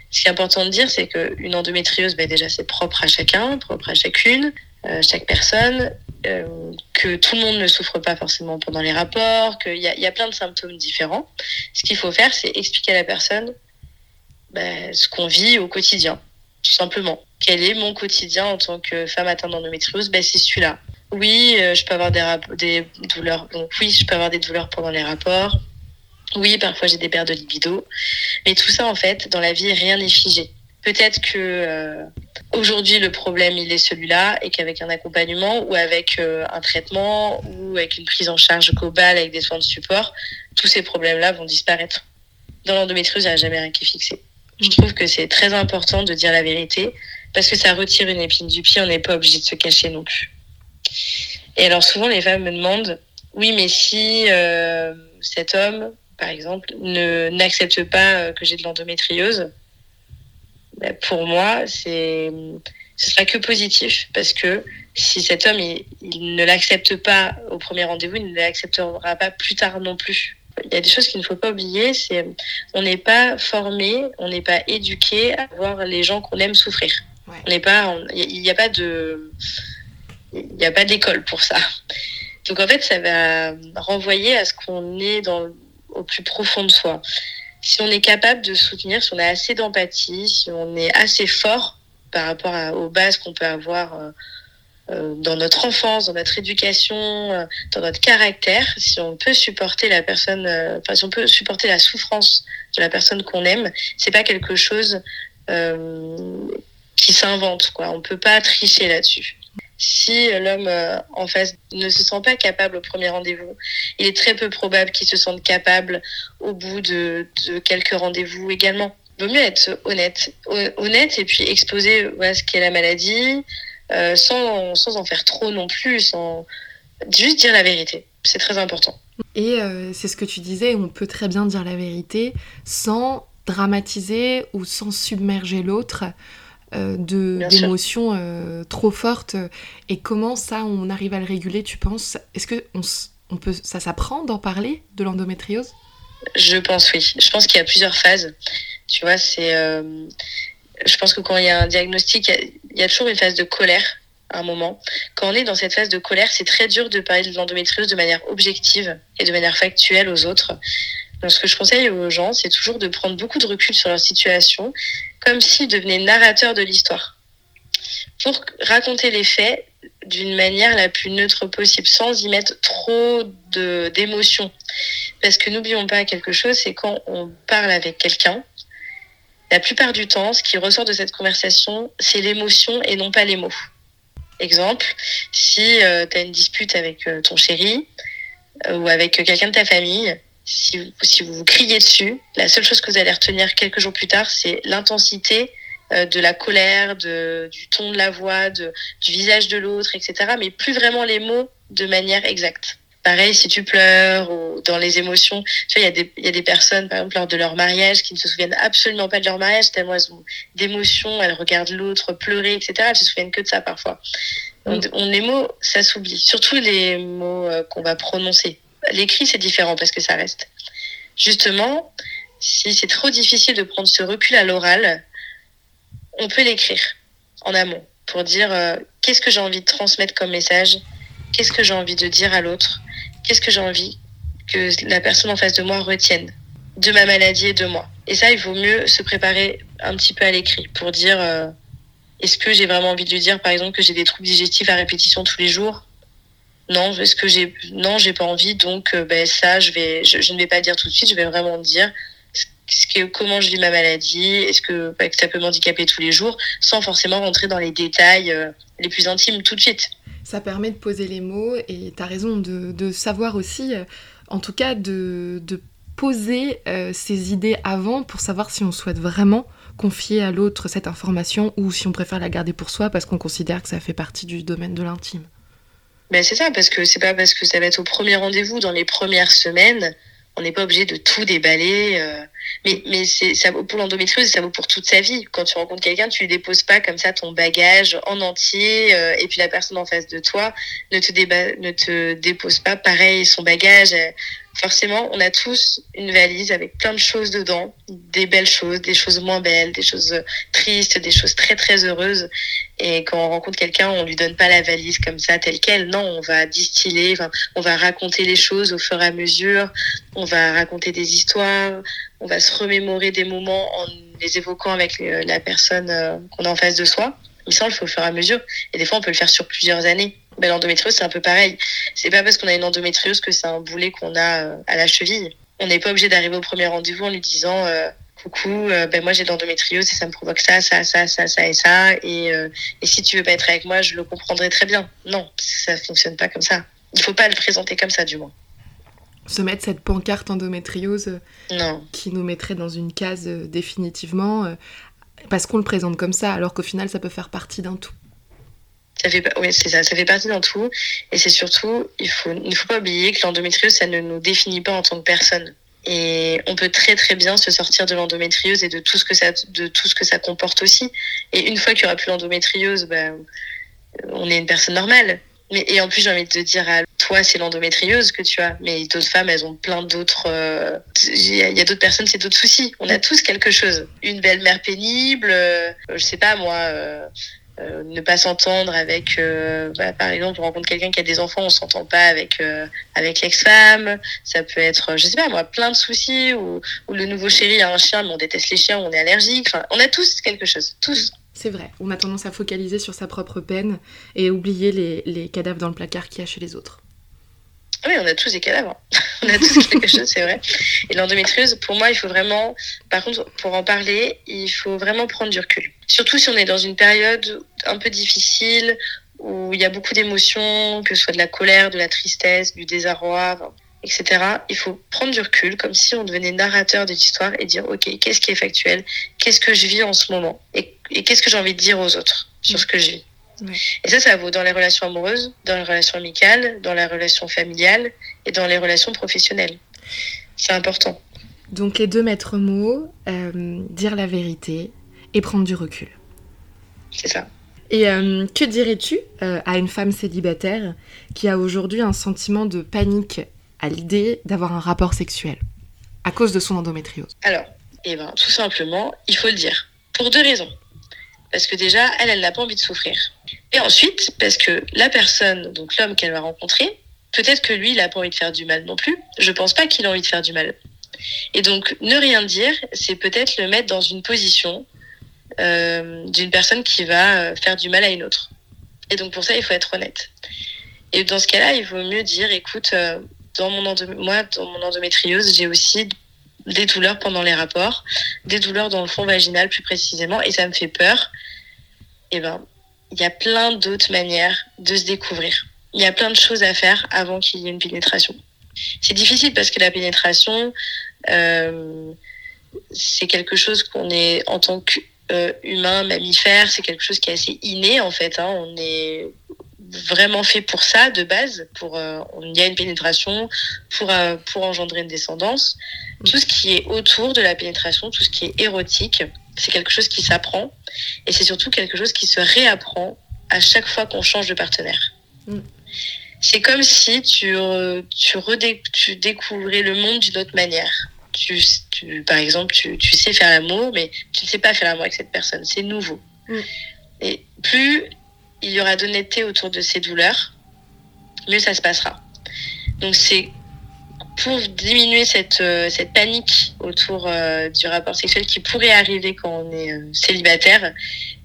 Ce qui est important de dire, c'est qu'une endométriose, ben déjà, c'est propre à chacun, propre à chacune, euh, chaque personne, euh, que tout le monde ne souffre pas forcément pendant les rapports, qu'il y a, y a plein de symptômes différents. Ce qu'il faut faire, c'est expliquer à la personne ben, ce qu'on vit au quotidien, tout simplement. Quel est mon quotidien en tant que femme atteinte d'endométriose? Ben, C'est celui-là. Oui, euh, je peux avoir des, des douleurs. Donc oui, je peux avoir des douleurs pendant les rapports. Oui, parfois j'ai des pertes de libido. Mais tout ça, en fait, dans la vie, rien n'est figé. Peut-être que euh, aujourd'hui le problème il est celui-là et qu'avec un accompagnement ou avec euh, un traitement ou avec une prise en charge globale avec des soins de support, tous ces problèmes-là vont disparaître. Dans l'endométriose, il n'y a jamais rien qui est fixé. Je trouve que c'est très important de dire la vérité parce que ça retire une épine du pied. On n'est pas obligé de se cacher non plus. Et alors souvent les femmes me demandent, oui mais si euh, cet homme, par exemple, ne n'accepte pas euh, que j'ai de l'endométriose, ben, pour moi c'est ce sera que positif parce que si cet homme il, ne l'accepte pas au premier rendez-vous, il ne l'acceptera pas plus tard non plus. Il y a des choses qu'il ne faut pas oublier, c'est on n'est pas formé, on n'est pas éduqué à voir les gens qu'on aime souffrir. On n'est pas, il n'y a pas de il n'y a pas d'école pour ça. Donc en fait, ça va renvoyer à ce qu'on est dans, au plus profond de soi. Si on est capable de soutenir, si on a assez d'empathie, si on est assez fort par rapport aux bases qu'on peut avoir euh, euh, dans notre enfance, dans notre éducation, euh, dans notre caractère, si on peut supporter la personne, enfin si on peut supporter la souffrance de la personne qu'on aime, c'est pas quelque chose qui s'invente quoi. On peut pas tricher là-dessus si l'homme euh, en face ne se sent pas capable au premier rendez-vous, il est très peu probable qu'il se sente capable au bout de, quelques rendez-vous également. Il vaut mieux être honnête, honnête et puis exposer ce qu'est la maladie, euh, sans, sans en faire trop non plus, sans juste dire la vérité. C'est très important. Et euh, c'est ce que tu disais, on peut très bien dire la vérité sans dramatiser ou sans submerger l'autre. Euh, d'émotions euh, trop fortes. Et comment ça on arrive à le réguler tu penses? Est-ce que on, peut ça s'apprend d'en parler de l'endométriose? Je pense oui. Je pense qu'il y a plusieurs phases. Tu vois c'est euh, je pense que quand il y a un diagnostic il y, a toujours une phase de colère à un moment. Quand on est dans cette phase de colère c'est très dur de parler de l'endométriose de manière objective et de manière factuelle aux autres. Donc, ce que je conseille aux gens, c'est toujours de prendre beaucoup de recul sur leur situation, comme s'ils devenaient narrateurs de l'histoire. Pour raconter les faits d'une manière la plus neutre possible, sans y mettre trop d'émotions. Parce que n'oublions pas quelque chose, c'est quand on parle avec quelqu'un, la plupart du temps, ce qui ressort de cette conversation, c'est l'émotion et non pas les mots. Exemple, si euh, tu as une dispute avec euh, ton chéri euh, ou avec quelqu'un de ta famille, si vous, si vous vous criez dessus, la seule chose que vous allez retenir quelques jours plus tard, c'est l'intensité de la colère, de, du ton de la voix, de, du visage de l'autre, etc. Mais plus vraiment les mots de manière exacte pareil, si tu pleures ou dans les émotions, tu vois, il y, y, a des personnes, par exemple, lors de leur mariage, qui ne se souviennent absolument pas de leur mariage, tellement elles ont d'émotions, elles regardent l'autre pleurer, etc. Elles se souviennent que de ça parfois. Donc, mm. on, les mots, ça s'oublie. Surtout les mots euh, qu'on va prononcer. L'écrit, c'est différent parce que ça reste. Justement, si c'est trop difficile de prendre ce recul à l'oral, on peut l'écrire en amont pour dire euh, qu'est-ce que j'ai envie de transmettre comme message, qu'est-ce que j'ai envie de dire à l'autre, qu'est-ce que j'ai envie que la personne en face de moi retienne de ma maladie et de moi? Et ça, il vaut mieux se préparer un petit peu à l'écrit pour dire euh, est-ce que j'ai vraiment envie de lui dire, par exemple, que j'ai des troubles digestifs à répétition tous les jours? Non, est-ce que j'ai non, j'ai pas envie, donc euh, ben ça, je vais, je, ne vais pas dire tout de suite. Je vais vraiment dire ce comment je vis ma maladie, est-ce que, ben, que ça peut m'handicaper tous les jours, sans forcément rentrer dans les détails euh, les plus intimes tout de suite ça permet de poser les mots et tu as raison de, savoir aussi, euh, en tout cas de, poser euh, ses idées avant pour savoir si on souhaite vraiment confier à l'autre cette information ou si on préfère la garder pour soi parce qu'on considère que ça fait partie du domaine de l'intime. Ben c'est ça, parce que c'est pas parce que ça va être au premier rendez-vous dans les premières semaines on n'est pas obligé de tout déballer. Euh, mais mais ça vaut pour l'endométriose, ça vaut pour toute sa vie. Quand tu rencontres quelqu'un, tu lui déposes pas comme ça ton bagage en entier, euh, et puis la personne en face de toi ne te ne te dépose pas pareil son bagage forcément, on a tous une valise avec plein de choses dedans, des belles choses, des choses moins belles, des choses tristes, des choses très très heureuses. Et quand on rencontre quelqu'un, on lui donne pas la valise comme ça, telle quelle. Non, on va distiller, on va raconter les choses au fur et à mesure. On va raconter des histoires. On va se remémorer des moments en les évoquant avec euh, la personne euh, qu'on a en face de soi. Mais ça, on le fait au fur et à mesure. Et des fois, on peut le faire sur plusieurs années. Ben, l'endométriose, c'est un peu pareil. C'est pas parce qu'on a une endométriose que c'est un boulet qu'on a euh, à la cheville. On n'est pas obligé d'arriver au premier rendez-vous en lui disant euh, coucou, ben moi j'ai de l'endométriose et ça me provoque ça, ça, ça, ça, ça et ça. Et, et si tu veux pas être avec moi, je le comprendrai très bien. Non, ça fonctionne pas comme ça. Il faut pas le présenter comme ça, du moins. Se mettre cette pancarte endométriose non. qui nous mettrait dans une case définitivement parce qu'on le présente comme ça, alors qu'au final ça peut faire partie d'un tout. Ça fait, oui, c'est ça, ça fait partie d'un tout. Et c'est surtout, il, faut, il ne faut pas oublier que l'endométriose, ça ne nous définit pas en tant que personne. Et on peut très très bien se sortir de l'endométriose et de tout ce que ça, de tout ce que ça comporte aussi. Et une fois qu'il n'y aura plus l'endométriose, ben, on est une personne normale. Mais, et en plus, j'ai envie de te dire à toi, c'est l'endométriose que tu as. Mais d'autres femmes, elles ont plein d'autres. Euh, il y a, d'autres personnes, c'est d'autres soucis. On a tous quelque chose. Une belle-mère pénible, euh, je sais pas moi. Euh, euh, ne pas s'entendre avec, euh, bah, par exemple, on rencontre quelqu'un qui a des enfants, on s'entend pas avec euh, avec l'ex-femme. Ça peut être, je sais pas moi, plein de soucis ou, le nouveau chéri a un chien, mais on déteste les chiens, on est allergique. Enfin, on a tous quelque chose, tous. C'est vrai. On a tendance à focaliser sur sa propre peine et oublier les, les cadavres dans le placard qu'il y a chez les autres. Oui, on a tous des cadavres. on a tous quelque chose, c'est vrai. Et l'endométriose, pour moi, il faut vraiment, par contre, pour en parler, il faut vraiment prendre du recul. Surtout si on est dans une période un peu difficile, où il y a beaucoup d'émotions, que ce soit de la colère, de la tristesse, du désarroi, etc. Il faut prendre du recul, comme si on devenait narrateur de l'histoire et dire, OK, qu'est-ce qui est factuel? Qu'est-ce que je vis en ce moment? Et, et qu'est-ce que j'ai envie de dire aux autres sur ce que je vis? Et ça, ça vaut dans les relations amoureuses, dans les relations amicales, dans la relation familiale et dans les relations professionnelles. C'est important. Donc les deux maîtres mots, euh, dire la vérité et prendre du recul. C'est ça. Et euh, que dirais-tu euh, à une femme célibataire qui a aujourd'hui un sentiment de panique à l'idée d'avoir un rapport sexuel à cause de son endométriose Alors, eh ben, tout simplement, il faut le dire. Pour deux raisons. Parce que déjà, elle, elle n'a pas envie de souffrir. Et ensuite, parce que la personne, donc l'homme qu'elle va rencontrer, peut-être que lui, il n'a pas envie de faire du mal non plus. Je pense pas qu'il a envie de faire du mal. Et donc, ne rien dire, c'est peut-être le mettre dans une position euh, d'une personne qui va euh, faire du mal à une autre. Et donc, pour ça, il faut être honnête. Et dans ce cas-là, il vaut mieux dire, écoute, euh, dans mon moi, dans mon endométriose, j'ai aussi des douleurs pendant les rapports, des douleurs dans le fond vaginal plus précisément, et ça me fait peur. Et ben, il y a plein d'autres manières de se découvrir. Il y a plein de choses à faire avant qu'il y ait une pénétration. C'est difficile parce que la pénétration, euh, c'est quelque chose qu'on est en tant qu'humain, mammifère, c'est quelque chose qui est assez inné en fait. Hein. On est vraiment fait pour ça de base. Pour, euh, il y a une pénétration pour, euh, pour engendrer une descendance. Mm. Tout ce qui est autour de la pénétration, tout ce qui est érotique, c'est quelque chose qui s'apprend et c'est surtout quelque chose qui se réapprend à chaque fois qu'on change de partenaire. Mm. C'est comme si tu, tu, tu découvrais le monde d'une autre manière. Tu, tu, par exemple, tu, tu sais faire l'amour, mais tu ne sais pas faire l'amour avec cette personne. C'est nouveau. Mm. Et plus il y aura d'honnêteté autour de ces douleurs, mieux ça se passera. Donc c'est pour diminuer cette, euh, cette panique autour euh, du rapport sexuel qui pourrait arriver quand on est euh, célibataire,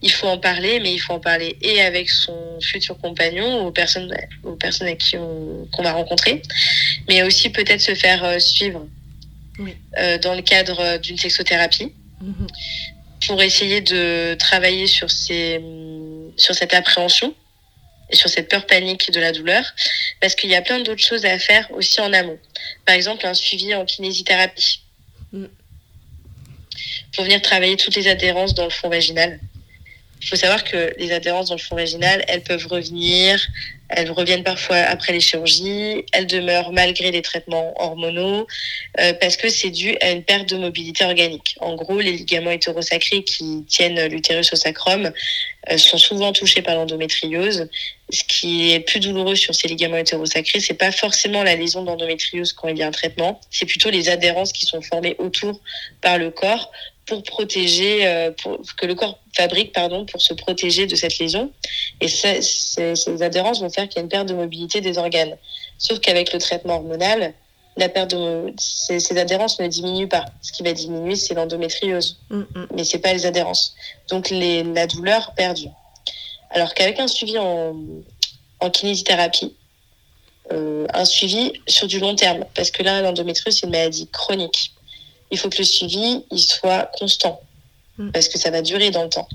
il faut en parler, mais il faut en parler et avec son futur compagnon ou aux personnes, aux personnes avec qui on, qu'on va rencontrer, mais aussi peut-être se faire suivre dans le cadre d'une sexothérapie mm-hmm. pour essayer de travailler sur, ces, sur cette appréhension sur cette peur panique de la douleur, parce qu'il y a plein d'autres choses à faire aussi en amont. Par exemple, un suivi en kinésithérapie. Mm. Pour venir travailler toutes les adhérences dans le fond vaginal. Il faut savoir que les adhérences dans le fond vaginal, elles peuvent revenir, elles reviennent parfois après les chirurgies, elles demeurent malgré les traitements hormonaux, euh, parce que c'est dû à une perte de mobilité organique. En gros, les ligaments hétérosacrés qui tiennent l'utérus au sacrum euh, sont souvent touchés par l'endométriose. Ce qui est plus douloureux sur ces ligaments hétérosacrés, c'est pas forcément la lésion d'endométriose quand il y a un traitement, c'est plutôt les adhérences qui sont formées autour par le corps pour protéger, euh, pour, que le corps fabrique pardon, pour se protéger de cette lésion. Et ces, adhérences vont faire qu'il y a une perte de mobilité des organes. Sauf qu'avec le traitement hormonal, la perte de ces, adhérences ne diminuent pas. Ce qui va diminuer, c'est l'endométriose, mm, mm. mais c'est pas les adhérences. Donc les, la douleur perdue. Alors qu'avec un suivi en, en kinésithérapie, euh, un suivi sur du long terme, parce que là, l'endométriose, c'est une maladie chronique il faut que le suivi il soit constant mm. parce que ça va durer dans le temps.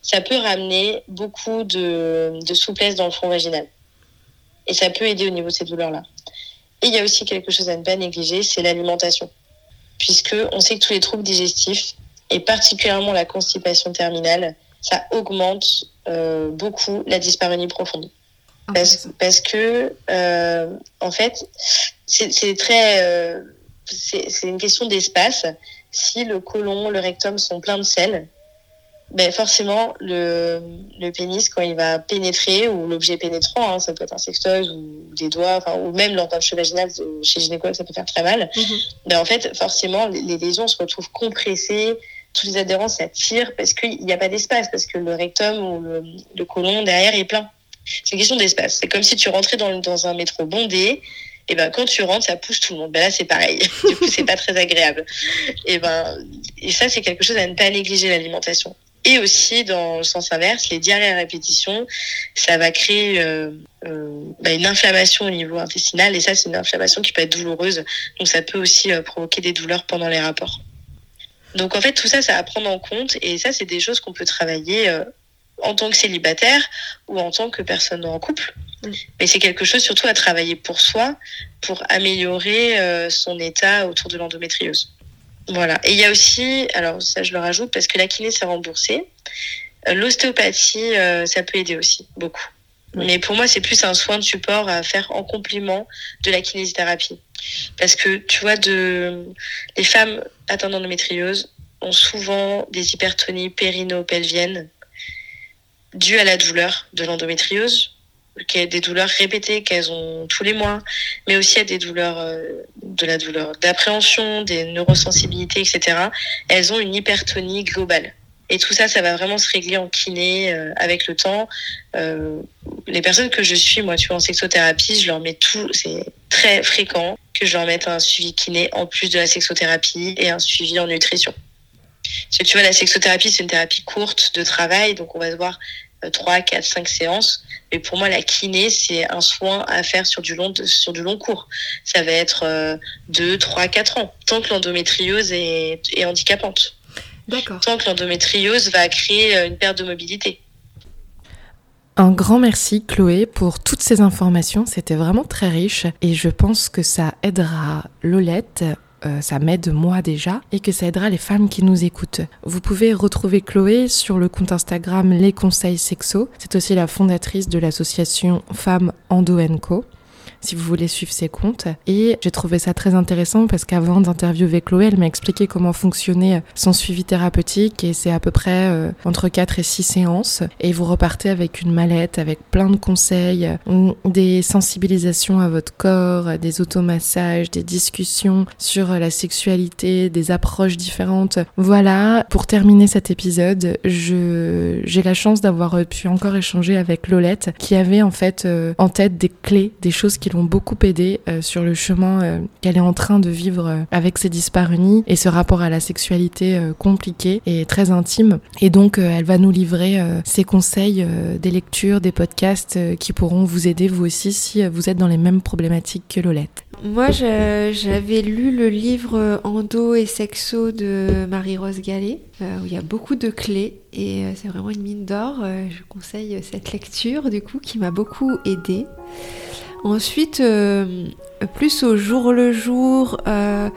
Ça peut ramener beaucoup de, souplesse dans le front vaginal et ça peut aider au niveau de ces douleurs-là. Et il y a aussi quelque chose à ne pas négliger, c'est l'alimentation, puisque on sait que tous les troubles digestifs et particulièrement la constipation terminale, ça augmente euh, beaucoup la dyspareunie profonde. Parce, que, euh, en fait, c'est très. Euh, c'est une question d'espace. Si le côlon, le rectum sont pleins de sel, ben forcément le, le pénis quand il va pénétrer ou l'objet pénétrant, hein, ça peut être un sextoy ou des doigts, enfin, ou même l'entache vaginale chez gynécologue ça peut faire très mal. Ben en fait forcément les, lésions se retrouvent compressées, toutes les adhérences s'attirent parce qu'il n'y a pas d'espace parce que le rectum ou le, le côlon derrière est plein. C'est une question d'espace. C'est comme si tu rentrais dans, dans un métro bondé et ben quand tu rentres, ça pousse tout le monde. Ben là, c'est pareil. du coup, c'est pas très agréable. Et ben, et ça, c'est quelque chose à ne pas négliger l'alimentation. Et aussi, dans le sens inverse, les diarrhées à répétition, ça va créer euh, euh, ben, une inflammation au niveau intestinal. Et ça, c'est une inflammation qui peut être douloureuse. Donc, ça peut aussi euh, provoquer des douleurs pendant les rapports. Donc, en fait, tout ça, ça à prendre en compte. Et ça, c'est des choses qu'on peut travailler en tant que célibataire ou en tant que personne en couple. Mais c'est quelque chose surtout à travailler pour soi, pour améliorer euh, son état autour de l'endométriose. Voilà. Et il y a aussi, alors ça je le rajoute parce que la kiné c'est remboursé. Euh, l'ostéopathie, euh, ça peut aider aussi beaucoup. Mais pour moi, c'est plus un soin de support à faire en complément de la kinésithérapie. Parce que tu vois, de... les femmes atteintes d'endométriose ont souvent des hypertonies périnopelviennes dues à la douleur de l'endométriose qu'il y a des douleurs répétées qu'elles ont tous les mois, mais aussi à des douleurs, euh, de la douleur d'appréhension, des neurosensibilités, etc. Elles ont une hypertonie globale. Et tout ça, ça va vraiment se régler en kiné euh, avec le temps. Euh, les personnes que je suis, moi, tu vois, en sexothérapie, je leur mets tout, c'est très fréquent que je leur mette un suivi kiné en plus de la sexothérapie et un suivi en nutrition. Parce que tu vois, la sexothérapie, c'est une thérapie courte de travail, donc on va se voir 3, 4, 5 séances. Mais pour moi, la kiné, c'est un soin à faire sur du long, sur du long cours. Ça va être 2, 3, 4 ans, tant que l'endométriose est, est handicapante. D'accord. Tant que l'endométriose va créer euh, une perte de mobilité. Un grand merci Chloé pour toutes ces informations, c'était vraiment très riche et je pense que ça aidera Lolette euh, ça m'aide moi déjà et que ça aidera les femmes qui nous écoutent. Vous pouvez retrouver Chloé sur le compte Instagram Les Conseils Sexo. C'est aussi la fondatrice de l'association Femmes Endo Co si vous voulez suivre ses comptes. Et j'ai trouvé ça très intéressant parce qu'avant d'interviewer Chloé, elle m'a expliqué comment fonctionnait son suivi thérapeutique et c'est à peu près euh, entre 4 et 6 séances. Et vous repartez avec une mallette avec plein de conseils, euh, des sensibilisations à votre corps, des automassages, des discussions sur la sexualité, des approches différentes. Voilà, pour terminer cet épisode, je j'ai la chance d'avoir pu encore échanger avec Lolette qui avait en fait euh, en tête des clés, des choses qui l'ont beaucoup aidé euh, sur le chemin euh, qu'elle est en train de vivre euh, avec ses disparunis et ce rapport à la sexualité compliqué et très intime. Et donc, elle va nous livrer ses conseils, des lectures, des podcasts qui pourront vous aider vous aussi si vous êtes dans les mêmes problématiques que Lolette. Moi, j'avais lu le livre Endo et Sexo de Marie-Rose Gallet, où il y a beaucoup de clés et c'est vraiment une mine d'or. Je conseille cette lecture, du coup, qui m'a beaucoup aidée. Ensuite, euh, plus au jour le jour euh,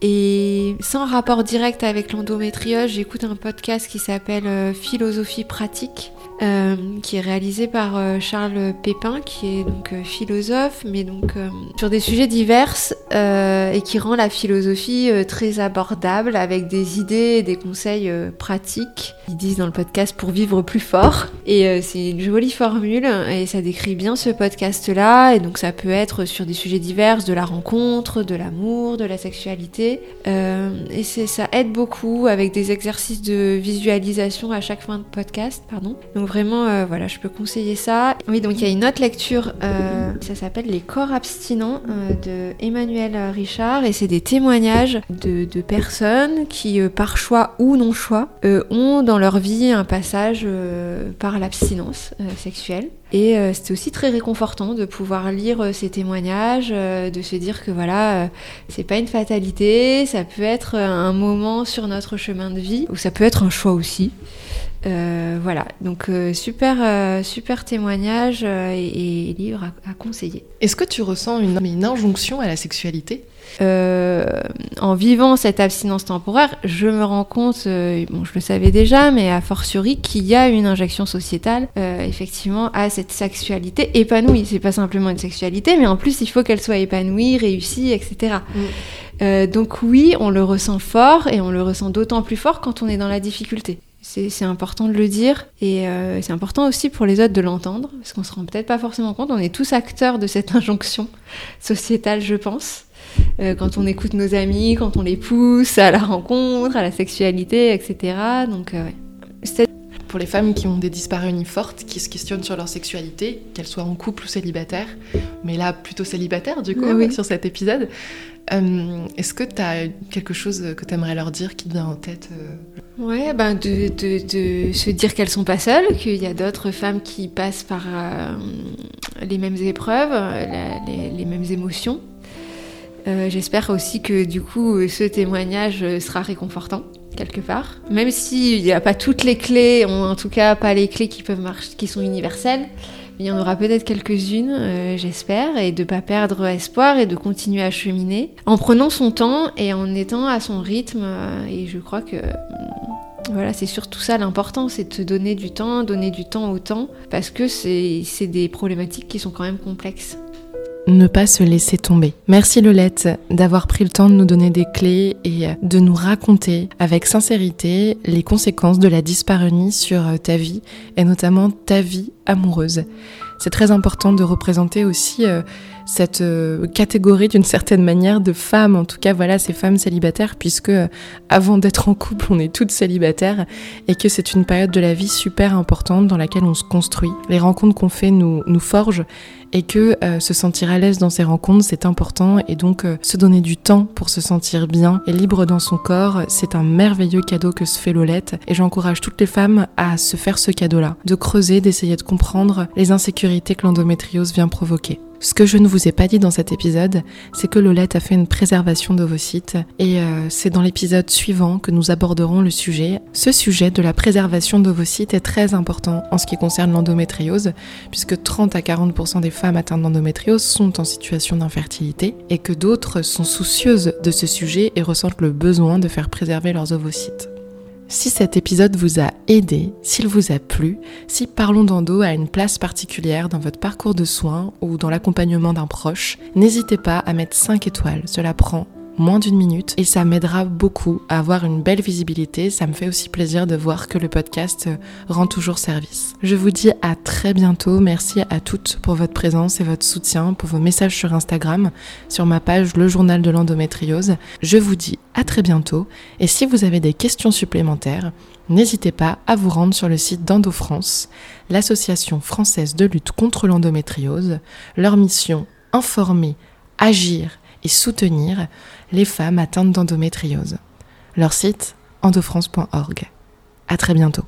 et sans rapport direct avec l'endométriose, j'écoute un podcast qui s'appelle euh, Philosophie pratique euh, qui est réalisé par euh, Charles Pépin, qui est donc euh, philosophe, mais donc sur des sujets divers et qui rend la philosophie très abordable avec des idées et des conseils pratiques. Ils disent dans le podcast pour vivre plus fort. Et c'est une jolie formule et ça décrit bien ce podcast-là. Et donc ça peut être sur des sujets divers, de la rencontre, de l'amour, de la sexualité. et ça aide beaucoup avec des exercices de visualisation à chaque fin de podcast. Pardon. Donc vraiment, euh, voilà, je peux conseiller ça. Oui, donc il y a une autre lecture, euh, ça s'appelle Les corps abstinents euh, de Emmanuel Richard et c'est des témoignages de, personnes qui, par choix ou non choix, ont dans leur vie un passage par l'abstinence sexuelle. Et c'était aussi très réconfortant de pouvoir lire ces témoignages, de se dire que voilà, c'est pas une fatalité, ça peut être un moment sur notre chemin de vie, ou ça peut être un choix aussi. Euh, voilà, donc euh, super, euh, super témoignage et, livre à, conseiller. Est-ce que tu ressens une, une, injonction à la sexualité? En vivant cette abstinence temporaire, je me rends compte, bon, je le savais déjà, mais a fortiori qu'il y a une injection sociétale, effectivement, à cette sexualité épanouie. C'est pas simplement une sexualité, mais en plus, il faut qu'elle soit épanouie, réussie, etc. Mm. donc oui, on le ressent fort et on le ressent d'autant plus fort quand on est dans la difficulté. C'est important de le dire et euh, c'est important aussi pour les autres de l'entendre parce qu'on se rend peut-être pas forcément compte. On est tous acteurs de cette injonction sociétale, je pense. Euh, quand on écoute nos amis, quand on les pousse à la rencontre, à la sexualité, etc. Donc, euh, pour les femmes qui ont des disparunis fortes, qui se questionnent sur leur sexualité, qu'elles soient en couple ou célibataires, mais là plutôt célibataires du coup sur cet épisode, euh, est-ce que tu as quelque chose que tu aimerais leur dire qui te vient en tête euh Ouais, ben de, se dire qu'elles sont pas seules, qu'il y a d'autres femmes qui passent par euh, les mêmes épreuves, les, les, mêmes émotions. J'espère aussi que du coup ce témoignage sera réconfortant quelque part. Même s'il n'y a pas toutes les clés, en tout cas pas les clés qui peuvent marcher, qui sont universelles, il y en aura peut-être quelques-unes, euh, j'espère, et de ne pas perdre espoir et de continuer à cheminer en prenant son temps et en étant à son rythme. Euh, et je crois que mm, voilà, c'est surtout ça l'important, c'est de te donner du temps, donner du temps au temps, parce que c'est des problématiques qui sont quand même complexes ne pas se laisser tomber. Merci Lolette d'avoir pris le temps de nous donner des clés et de nous raconter avec sincérité les conséquences de la disparunie sur ta vie et notamment ta vie amoureuse. C'est très important de représenter aussi euh, cette euh, catégorie d'une certaine manière de femmes, en tout cas voilà ces femmes célibataires, puisque euh, avant d'être en couple on est toutes célibataires et que c'est une période de la vie super importante dans laquelle on se construit. Les rencontres qu'on fait nous, forgent et que euh, se sentir à l'aise dans ces rencontres, c'est important et donc se donner du temps pour se sentir bien et libre dans son corps, c'est un merveilleux cadeau que se fait Lolette et j'encourage toutes les femmes à se faire ce cadeau-là, de creuser, d'essayer de comprendre les insécurités que l'endométriose vient provoquer. Ce que je ne vous ai pas dit dans cet épisode, c'est que Lolette a fait une préservation d'ovocytes et euh, c'est dans l'épisode suivant que nous aborderons le sujet. Ce sujet de la préservation d'ovocytes est très important en ce qui concerne l'endométriose, puisque 30 à 40% des femmes atteintes d'endométriose sont en situation d'infertilité et que d'autres sont soucieuses de ce sujet et ressentent le besoin de faire préserver leurs ovocytes. Si cet épisode vous a aidé, s'il vous a plu, si Parlons d'Endo a une place particulière dans votre parcours de soins ou dans l'accompagnement d'un proche, n'hésitez pas à mettre 5 étoiles, cela prend moins d'une minute et ça m'aidera beaucoup à avoir une belle visibilité. Ça me fait aussi plaisir de voir que le podcast rend toujours service. Je vous dis à très bientôt. Merci à toutes pour votre présence et votre soutien, pour vos messages sur Instagram, sur ma page Le Journal de l'endométriose. Je vous dis à très bientôt et si vous avez des questions supplémentaires, n'hésitez pas à vous rendre sur le site d'EndoFrance, l'association française de lutte contre l'endométriose. Leur mission, informer, agir et soutenir les femmes atteintes d'endométriose. Leur site endofrance.org. À très bientôt.